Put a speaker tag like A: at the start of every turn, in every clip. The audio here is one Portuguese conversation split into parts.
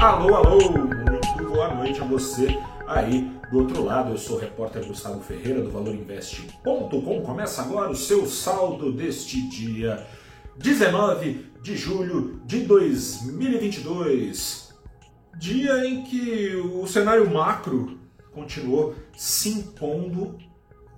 A: Alô, alô, muito boa noite a você aí do outro lado. Eu sou o repórter Gustavo Ferreira do ValorInvest.com. Começa agora o seu saldo deste dia 19 de julho de 2022. Dia em que o cenário macro continuou se impondo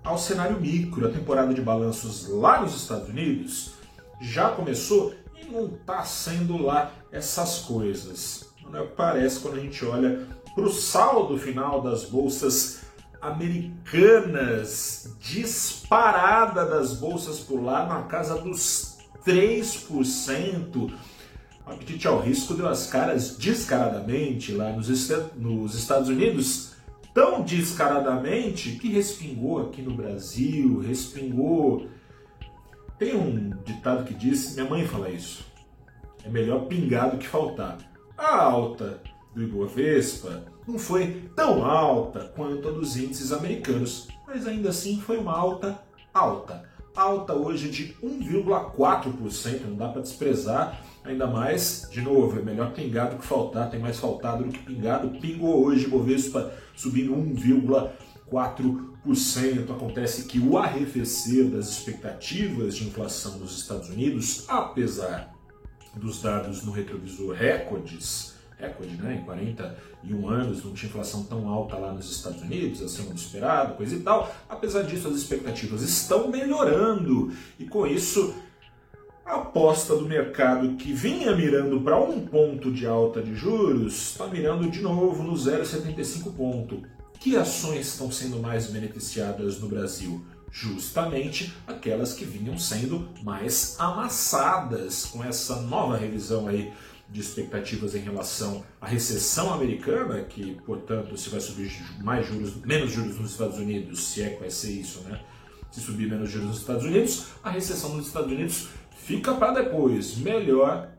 A: ao cenário micro. A temporada de balanços lá nos Estados Unidos já começou e não está sendo lá essas coisas não é o que parece quando a gente olha para o saldo final das bolsas americanas, disparada das bolsas por lá na casa dos 3%. O apetite ao risco deu as caras descaradamente lá nos, nos Estados Unidos, tão descaradamente que respingou aqui no Brasil, respingou. Tem um ditado que diz, minha mãe fala isso, é melhor pingar do que faltar. A alta do Ibovespa não foi tão alta quanto a dos índices americanos, mas ainda assim foi uma alta alta. Alta hoje de 1,4%, não dá para desprezar, ainda mais, de novo, é melhor pingar do que faltar, tem mais faltado do que pingado. Pingou hoje Ibovespa subindo 1,4%. Acontece que o arrefecer das expectativas de inflação nos Estados Unidos, apesar dos dados no retrovisor recordes, recorde, né? Em 41 anos não tinha inflação tão alta lá nos Estados Unidos, acima do esperado, coisa e tal. Apesar disso, as expectativas estão melhorando e com isso a aposta do mercado que vinha mirando para um ponto de alta de juros está mirando de novo no 0,75 ponto. Que ações estão sendo mais beneficiadas no Brasil? Justamente aquelas que vinham sendo mais amassadas com essa nova revisão aí de expectativas em relação à recessão americana, que, portanto, se vai subir mais juros, menos juros nos Estados Unidos, se é que vai ser isso, né? Se subir menos juros nos Estados Unidos, a recessão nos Estados Unidos fica para depois. Melhor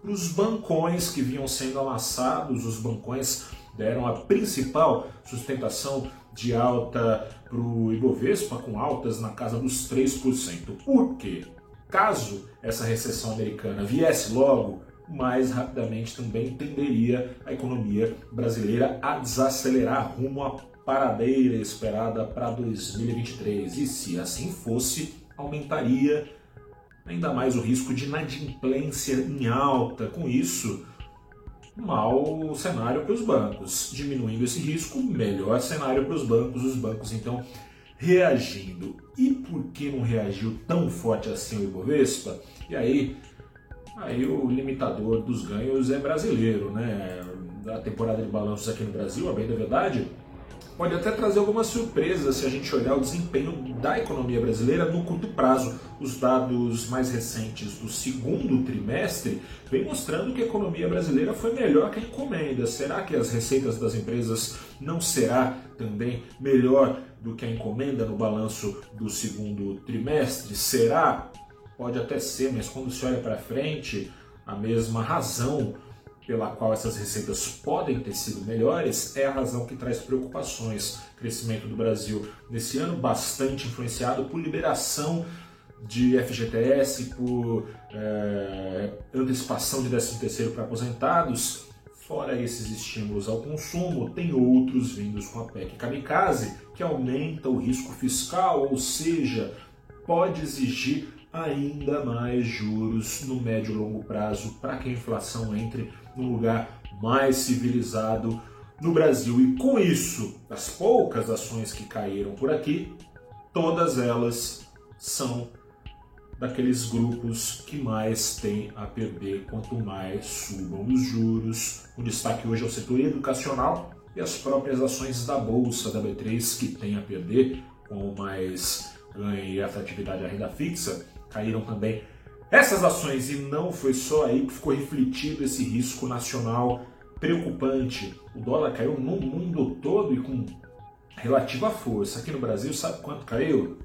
A: para os bancões que vinham sendo amassados, os bancões deram a principal sustentação de alta para o Ibovespa, com altas na casa dos 3%. Por quê? Caso essa recessão americana viesse logo, mais rapidamente também tenderia a economia brasileira a desacelerar rumo à paradeira esperada para 2023. E se assim fosse, aumentaria ainda mais o risco de inadimplência em alta. Com isso, mau cenário para os bancos. Diminuindo esse risco, melhor cenário para os bancos. Os bancos, então, reagindo. E por que não reagiu tão forte assim o Ibovespa? E aí, aí o limitador dos ganhos é brasileiro, né? A temporada de balanços aqui no Brasil, a bem da verdade, pode até trazer algumas surpresas se a gente olhar o desempenho da economia brasileira no curto prazo. Os dados mais recentes do segundo trimestre vêm mostrando que a economia brasileira foi melhor que a encomenda. Será que as receitas das empresas não será também melhor do que a encomenda no balanço do segundo trimestre? Será? Pode até ser, mas quando se olha para frente, a mesma razão pela qual essas receitas podem ter sido melhores é a razão que traz preocupações. Crescimento do Brasil nesse ano bastante influenciado por liberação de FGTS, por é, antecipação de 13 para aposentados. Fora esses estímulos ao consumo, tem outros vindos com a PEC Kamikaze, que aumenta o risco fiscal, ou seja, pode exigir ainda mais juros no médio e longo prazo para que a inflação entre num lugar mais civilizado no Brasil. E com isso, as poucas ações que caíram por aqui, todas elas são daqueles grupos que mais têm a perder quanto mais subam os juros. O destaque hoje é o setor educacional e as próprias ações da Bolsa da B3 que têm a perder com mais ganho e atratividade da renda fixa caíram também essas ações. E não foi só aí que ficou refletido esse risco nacional preocupante. O dólar caiu no mundo todo e com relativa força. Aqui no Brasil, sabe quanto caiu?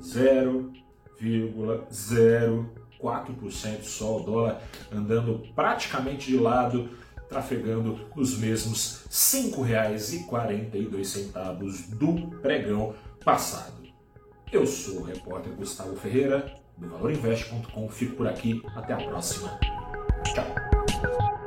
A: 0,04% só. O dólar andando praticamente de lado, trafegando nos mesmos R$ 5,42 do pregão passado. Eu sou o repórter Gustavo Ferreira do valorinvest.com. Fico por aqui. Até a próxima. Tchau.